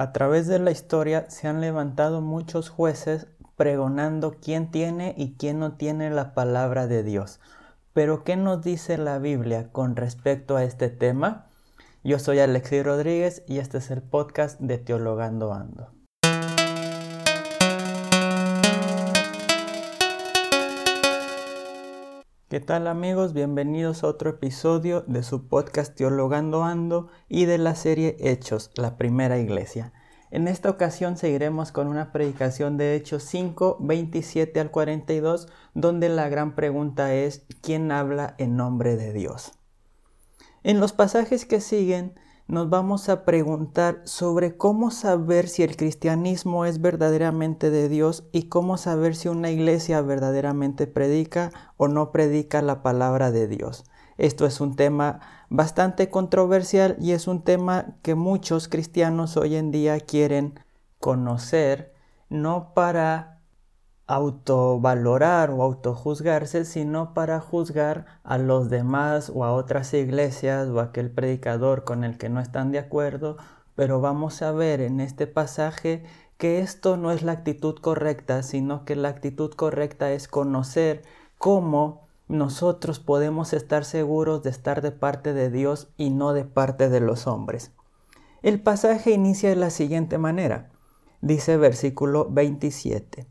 A través de la historia se han levantado muchos jueces pregonando quién tiene y quién no tiene la palabra de Dios. Pero ¿qué nos dice la Biblia con respecto a este tema? Yo soy Alexis Rodríguez y este es el podcast de Teologando Ando. ¿Qué tal amigos? Bienvenidos a otro episodio de su podcast Teologando Ando y de la serie Hechos, la primera iglesia. En esta ocasión seguiremos con una predicación de Hechos 5, 27 al 42, donde la gran pregunta es ¿quién habla en nombre de Dios? En los pasajes que siguen nos vamos a preguntar sobre cómo saber si el cristianismo es verdaderamente de Dios y cómo saber si una iglesia verdaderamente predica o no predica la palabra de Dios. Esto es un tema bastante controversial y es un tema que muchos cristianos hoy en día quieren conocer, no para autovalorar o autojuzgarse, sino para juzgar a los demás o a otras iglesias o a aquel predicador con el que no están de acuerdo. Pero vamos a ver en este pasaje que esto no es la actitud correcta, sino que la actitud correcta es conocer cómo nosotros podemos estar seguros de estar de parte de Dios y no de parte de los hombres. El pasaje inicia de la siguiente manera. Dice versículo 27.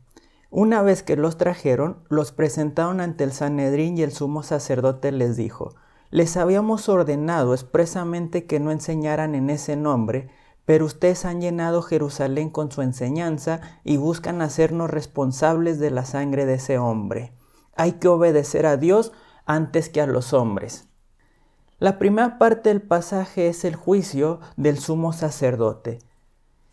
Una vez que los trajeron, los presentaron ante el Sanedrín y el sumo sacerdote les dijo, les habíamos ordenado expresamente que no enseñaran en ese nombre, pero ustedes han llenado Jerusalén con su enseñanza y buscan hacernos responsables de la sangre de ese hombre. Hay que obedecer a Dios antes que a los hombres. La primera parte del pasaje es el juicio del sumo sacerdote.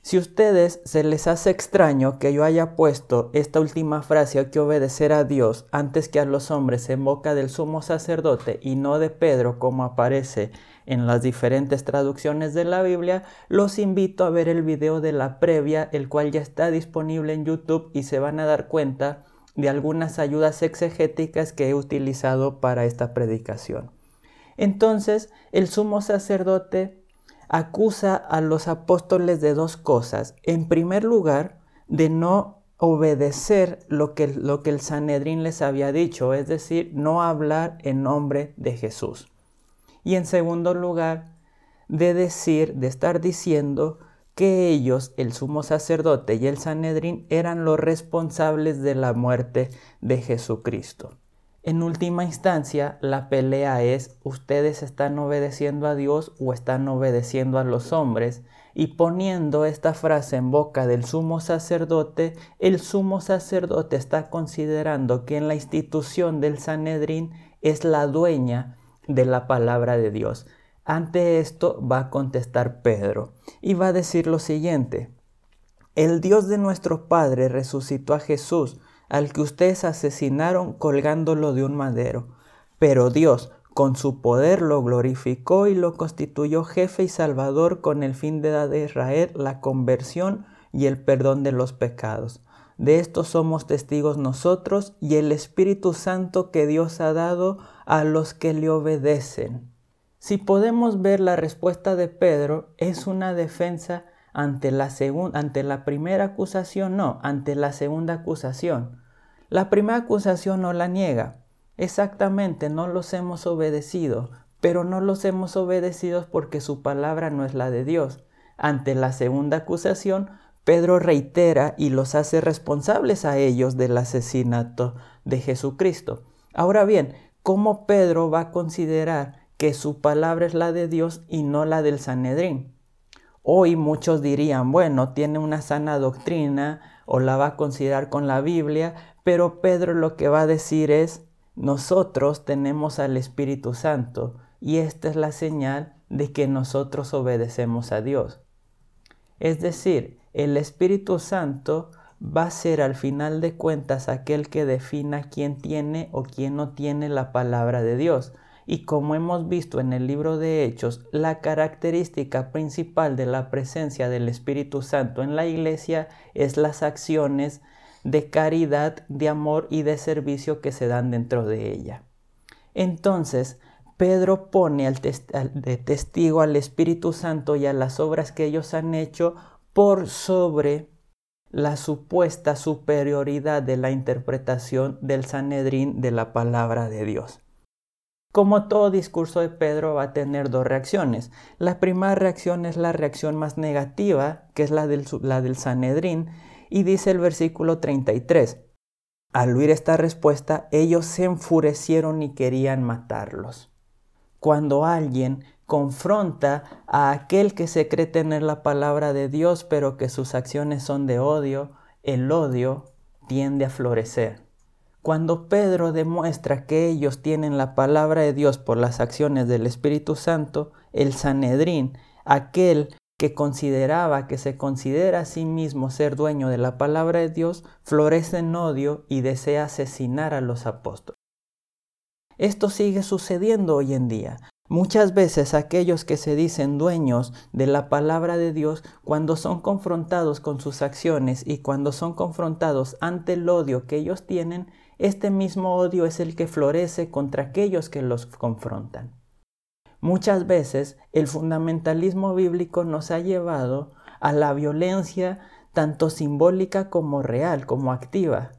Si ustedes se les hace extraño que yo haya puesto esta última frase, hay que obedecer a Dios antes que a los hombres en boca del sumo sacerdote y no de Pedro como aparece en las diferentes traducciones de la Biblia, los invito a ver el video de la previa, el cual ya está disponible en YouTube y se van a dar cuenta de algunas ayudas exegéticas que he utilizado para esta predicación. Entonces, el sumo sacerdote acusa a los apóstoles de dos cosas. En primer lugar, de no obedecer lo que, lo que el Sanedrín les había dicho, es decir, no hablar en nombre de Jesús. Y en segundo lugar, de decir, de estar diciendo que ellos, el sumo sacerdote y el Sanedrín, eran los responsables de la muerte de Jesucristo. En última instancia, la pelea es ustedes están obedeciendo a Dios o están obedeciendo a los hombres. Y poniendo esta frase en boca del sumo sacerdote, el sumo sacerdote está considerando que en la institución del Sanedrín es la dueña de la palabra de Dios. Ante esto va a contestar Pedro y va a decir lo siguiente. El Dios de nuestro Padre resucitó a Jesús al que ustedes asesinaron colgándolo de un madero. Pero Dios, con su poder, lo glorificó y lo constituyó jefe y salvador con el fin de dar a Israel la conversión y el perdón de los pecados. De esto somos testigos nosotros y el Espíritu Santo que Dios ha dado a los que le obedecen. Si podemos ver la respuesta de Pedro, es una defensa ante la, ante la primera acusación, no, ante la segunda acusación. La primera acusación no la niega. Exactamente, no los hemos obedecido, pero no los hemos obedecido porque su palabra no es la de Dios. Ante la segunda acusación, Pedro reitera y los hace responsables a ellos del asesinato de Jesucristo. Ahora bien, ¿cómo Pedro va a considerar que su palabra es la de Dios y no la del Sanedrín? Hoy muchos dirían, bueno, tiene una sana doctrina o la va a considerar con la Biblia, pero Pedro lo que va a decir es, nosotros tenemos al Espíritu Santo y esta es la señal de que nosotros obedecemos a Dios. Es decir, el Espíritu Santo va a ser al final de cuentas aquel que defina quién tiene o quién no tiene la palabra de Dios. Y como hemos visto en el libro de Hechos, la característica principal de la presencia del Espíritu Santo en la iglesia es las acciones de caridad, de amor y de servicio que se dan dentro de ella. Entonces, Pedro pone de testigo al Espíritu Santo y a las obras que ellos han hecho por sobre la supuesta superioridad de la interpretación del Sanedrín de la palabra de Dios. Como todo discurso de Pedro va a tener dos reacciones. La primera reacción es la reacción más negativa, que es la del, Sanedrín, y dice el versículo 33. Al oír esta respuesta, ellos se enfurecieron y querían matarlos. Cuando alguien confronta a aquel que se cree tener la palabra de Dios, pero que sus acciones son de odio, el odio tiende a florecer. Cuando Pedro demuestra que ellos tienen la palabra de Dios por las acciones del Espíritu Santo, el Sanedrín, aquel que consideraba, que se considera a sí mismo ser dueño de la palabra de Dios, florece en odio y desea asesinar a los apóstoles. Esto sigue sucediendo hoy en día. Muchas veces aquellos que se dicen dueños de la palabra de Dios, cuando son confrontados con sus acciones y cuando son confrontados ante el odio que ellos tienen, este mismo odio es el que florece contra aquellos que los confrontan. Muchas veces el fundamentalismo bíblico nos ha llevado a la violencia tanto simbólica como real, como activa.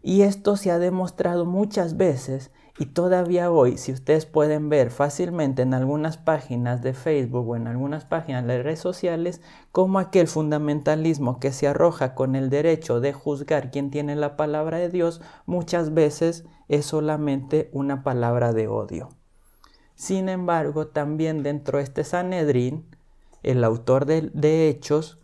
Y esto se ha demostrado muchas veces y todavía hoy, si ustedes pueden ver fácilmente en algunas páginas de Facebook o en algunas páginas de redes sociales, como aquel fundamentalismo que se arroja con el derecho de juzgar quién tiene la palabra de Dios, muchas veces es solamente una palabra de odio. Sin embargo, también dentro de este Sanedrín, el autor de Hechos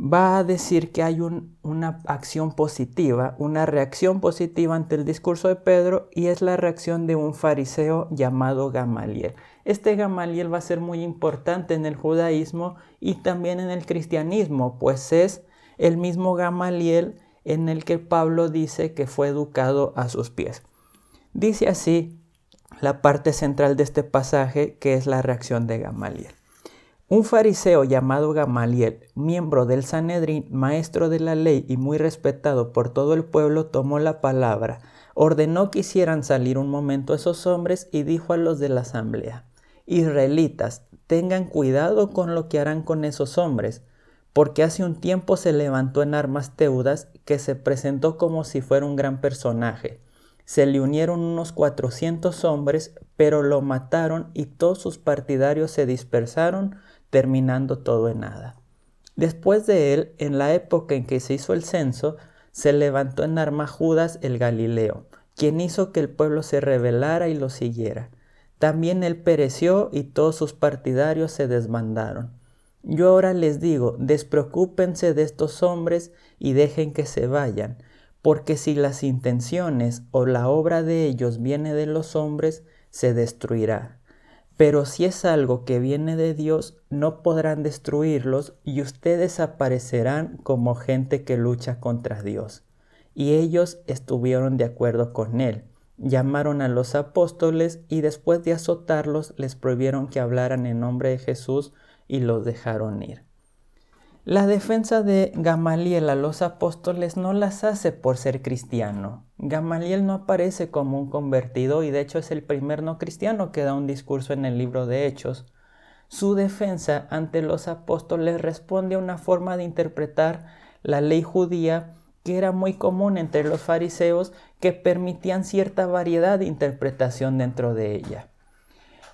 va a decir que hay una acción positiva, una reacción positiva ante el discurso de Pedro y es la reacción de un fariseo llamado Gamaliel. Este Gamaliel va a ser muy importante en el judaísmo y también en el cristianismo, pues es el mismo Gamaliel en el que Pablo dice que fue educado a sus pies. Dice así la parte central de este pasaje que es la reacción de Gamaliel. Un fariseo llamado Gamaliel, miembro del Sanedrín, maestro de la ley y muy respetado por todo el pueblo, tomó la palabra, ordenó que hicieran salir un momento esos hombres y dijo a los de la asamblea, Israelitas, tengan cuidado con lo que harán con esos hombres, porque hace un tiempo se levantó en armas Teudas, que se presentó como si fuera un gran personaje. Se le unieron unos cuatrocientos hombres, pero lo mataron y todos sus partidarios se dispersaron, terminando todo en nada. Después de él, en la época en que se hizo el censo, se levantó en arma Judas el Galileo, quien hizo que el pueblo se rebelara y lo siguiera. También él pereció y todos sus partidarios se desbandaron. Yo ahora les digo, despreocúpense de estos hombres y dejen que se vayan, porque si las intenciones o la obra de ellos viene de los hombres, se destruirá. Pero si es algo que viene de Dios, no podrán destruirlos y ustedes aparecerán como gente que lucha contra Dios. Y ellos estuvieron de acuerdo con él. Llamaron a los apóstoles y después de azotarlos les prohibieron que hablaran en nombre de Jesús y los dejaron ir. La defensa de Gamaliel a los apóstoles no las hace por ser cristiano. Gamaliel no aparece como un convertido y de hecho es el primer no cristiano que da un discurso en el libro de Hechos. Su defensa ante los apóstoles responde a una forma de interpretar la ley judía que era muy común entre los fariseos que permitían cierta variedad de interpretación dentro de ella.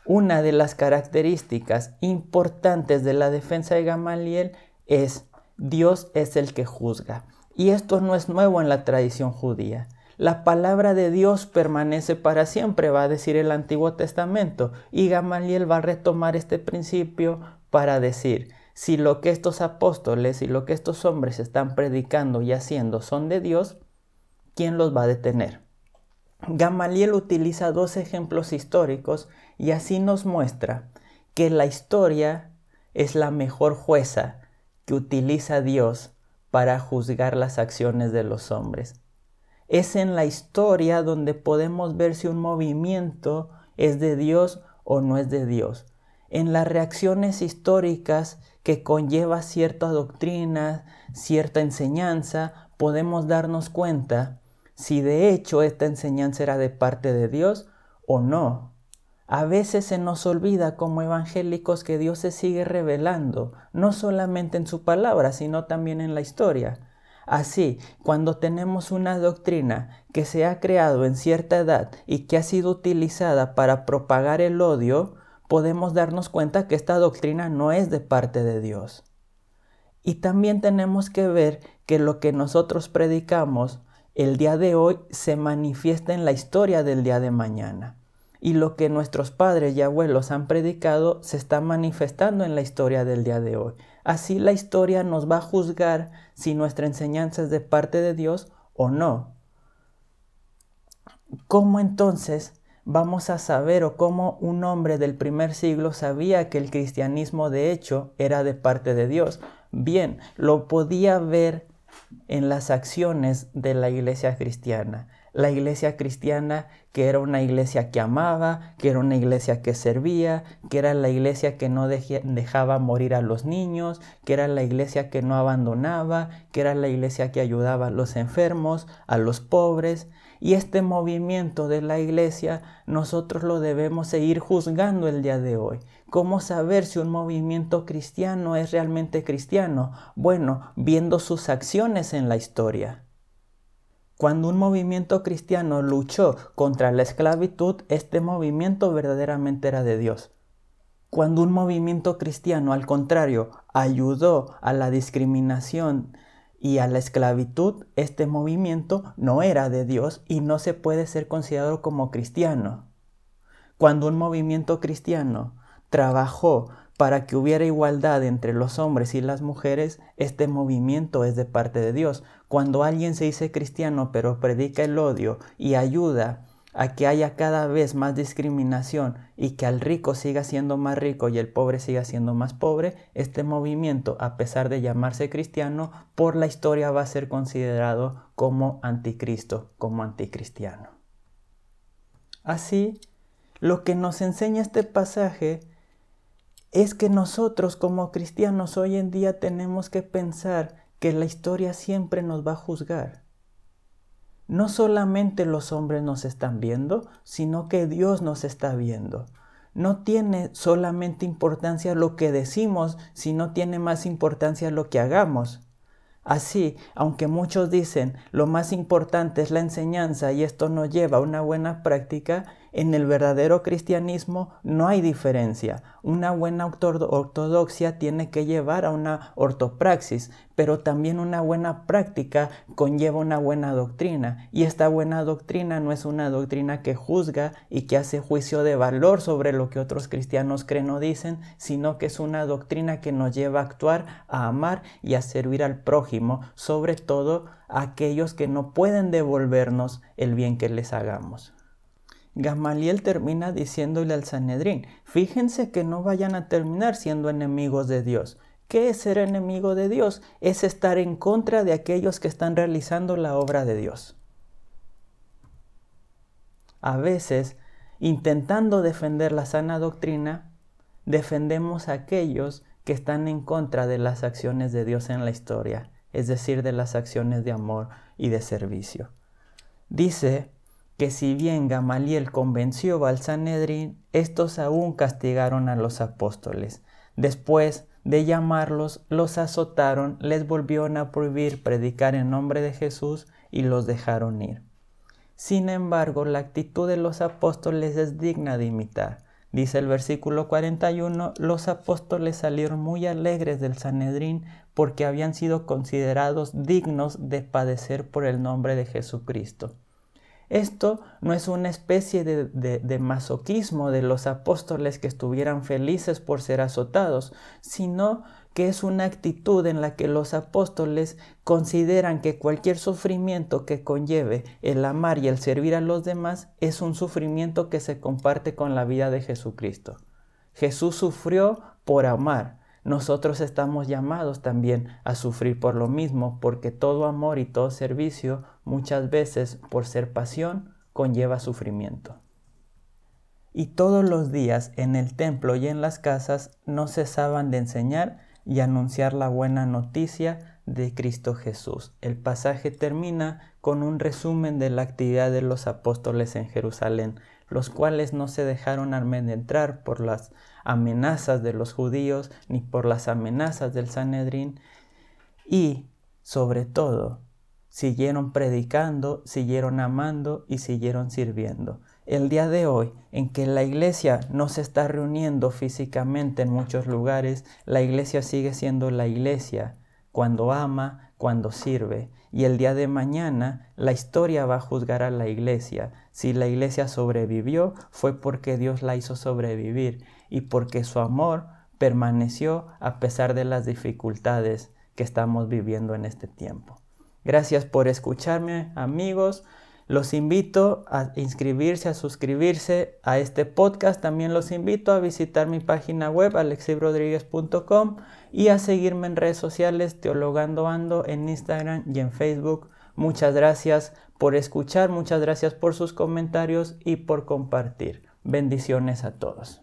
Una de las características importantes de la defensa de Gamaliel es Dios es el que juzga. Y esto no es nuevo en la tradición judía. La palabra de Dios permanece para siempre, va a decir el Antiguo Testamento. Y Gamaliel va a retomar este principio para decir, si lo que estos apóstoles y lo que estos hombres están predicando y haciendo son de Dios, ¿quién los va a detener? Gamaliel utiliza dos ejemplos históricos y así nos muestra que la historia es la mejor jueza que utiliza Dios para juzgar las acciones de los hombres. Es en la historia donde podemos ver si un movimiento es de Dios o no es de Dios. En las reacciones históricas que conlleva cierta doctrina, cierta enseñanza, podemos darnos cuenta si de hecho esta enseñanza era de parte de Dios o no. A veces se nos olvida como evangélicos que Dios se sigue revelando, no solamente en su palabra, sino también en la historia. Así, cuando tenemos una doctrina que se ha creado en cierta edad y que ha sido utilizada para propagar el odio, podemos darnos cuenta que esta doctrina no es de parte de Dios. Y también tenemos que ver que lo que nosotros predicamos el día de hoy se manifiesta en la historia del día de mañana. Y lo que nuestros padres y abuelos han predicado se está manifestando en la historia del día de hoy. Así la historia nos va a juzgar si nuestra enseñanza es de parte de Dios o no. ¿Cómo entonces vamos a saber o cómo un hombre del primer siglo sabía que el cristianismo de hecho era de parte de Dios? Bien, lo podía ver en las acciones de la iglesia cristiana la iglesia cristiana que era una iglesia que amaba, que era una iglesia que servía, que era la iglesia que no dejaba morir a los niños, que era la iglesia que no abandonaba, que era la iglesia que ayudaba a los enfermos, a los pobres. Y este movimiento de la iglesia nosotros lo debemos seguir juzgando el día de hoy. ¿Cómo saber si un movimiento cristiano es realmente cristiano? Bueno, viendo sus acciones en la historia. Cuando un movimiento cristiano luchó contra la esclavitud, este movimiento verdaderamente era de Dios. Cuando un movimiento cristiano, al contrario, ayudó a la discriminación y a la esclavitud, este movimiento no era de Dios y no se puede ser considerado como cristiano. Cuando un movimiento cristiano trabajó para que hubiera igualdad entre los hombres y las mujeres, este movimiento es de parte de Dios. Cuando alguien se dice cristiano pero predica el odio y ayuda a que haya cada vez más discriminación y que al rico siga siendo más rico y el pobre siga siendo más pobre, este movimiento, a pesar de llamarse cristiano, por la historia va a ser considerado como anticristo, como anticristiano. Así, lo que nos enseña este pasaje es que nosotros como cristianos hoy en día tenemos que pensar que la historia siempre nos va a juzgar. No solamente los hombres nos están viendo, sino que Dios nos está viendo. No tiene solamente importancia lo que decimos, sino tiene más importancia lo que hagamos. Así, aunque muchos dicen lo más importante es la enseñanza y esto nos lleva a una buena práctica, en el verdadero cristianismo no hay diferencia. Una buena ortodoxia tiene que llevar a una ortopraxis, pero también una buena práctica conlleva una buena doctrina. Y esta buena doctrina no es una doctrina que juzga y que hace juicio de valor sobre lo que otros cristianos creen o dicen, sino que es una doctrina que nos lleva a actuar, a amar y a servir al prójimo, sobre todo a aquellos que no pueden devolvernos el bien que les hagamos. Gamaliel termina diciéndole al Sanedrín, fíjense que no vayan a terminar siendo enemigos de Dios. ¿Qué es ser enemigo de Dios? Es estar en contra de aquellos que están realizando la obra de Dios. A veces, intentando defender la sana doctrina, defendemos a aquellos que están en contra de las acciones de Dios en la historia, es decir, de las acciones de amor y de servicio. Dice que si bien Gamaliel convenció al Sanedrín, estos aún castigaron a los apóstoles. Después de llamarlos, los azotaron, les volvieron a prohibir predicar en nombre de Jesús y los dejaron ir. Sin embargo, la actitud de los apóstoles es digna de imitar. Dice el versículo 41, los apóstoles salieron muy alegres del Sanedrín porque habían sido considerados dignos de padecer por el nombre de Jesucristo. Esto no es una especie de, masoquismo de los apóstoles que estuvieran felices por ser azotados, sino que es una actitud en la que los apóstoles consideran que cualquier sufrimiento que conlleve el amar y el servir a los demás es un sufrimiento que se comparte con la vida de Jesucristo. Jesús sufrió por amar, nosotros estamos llamados también a sufrir por lo mismo, porque todo amor y todo servicio muchas veces, por ser pasión, conlleva sufrimiento. Y todos los días en el templo y en las casas no cesaban de enseñar y anunciar la buena noticia de Cristo Jesús. El pasaje termina con un resumen de la actividad de los apóstoles en Jerusalén. Los cuales no se dejaron amedrentar por las amenazas de los judíos ni por las amenazas del Sanedrín y, sobre todo, siguieron predicando, siguieron amando y siguieron sirviendo. El día de hoy, en que la iglesia no se está reuniendo físicamente en muchos lugares, la iglesia sigue siendo la iglesia cuando ama, cuando sirve. Y el día de mañana la historia va a juzgar a la iglesia. Si la iglesia sobrevivió, fue porque Dios la hizo sobrevivir y porque su amor permaneció a pesar de las dificultades que estamos viviendo en este tiempo. Gracias por escucharme, amigos. Los invito a inscribirse, a suscribirse a este podcast. También los invito a visitar mi página web alexibrodríguez.com y a seguirme en redes sociales Teologando Ando en Instagram y en Facebook. Muchas gracias por escuchar, muchas gracias por sus comentarios y por compartir. Bendiciones a todos.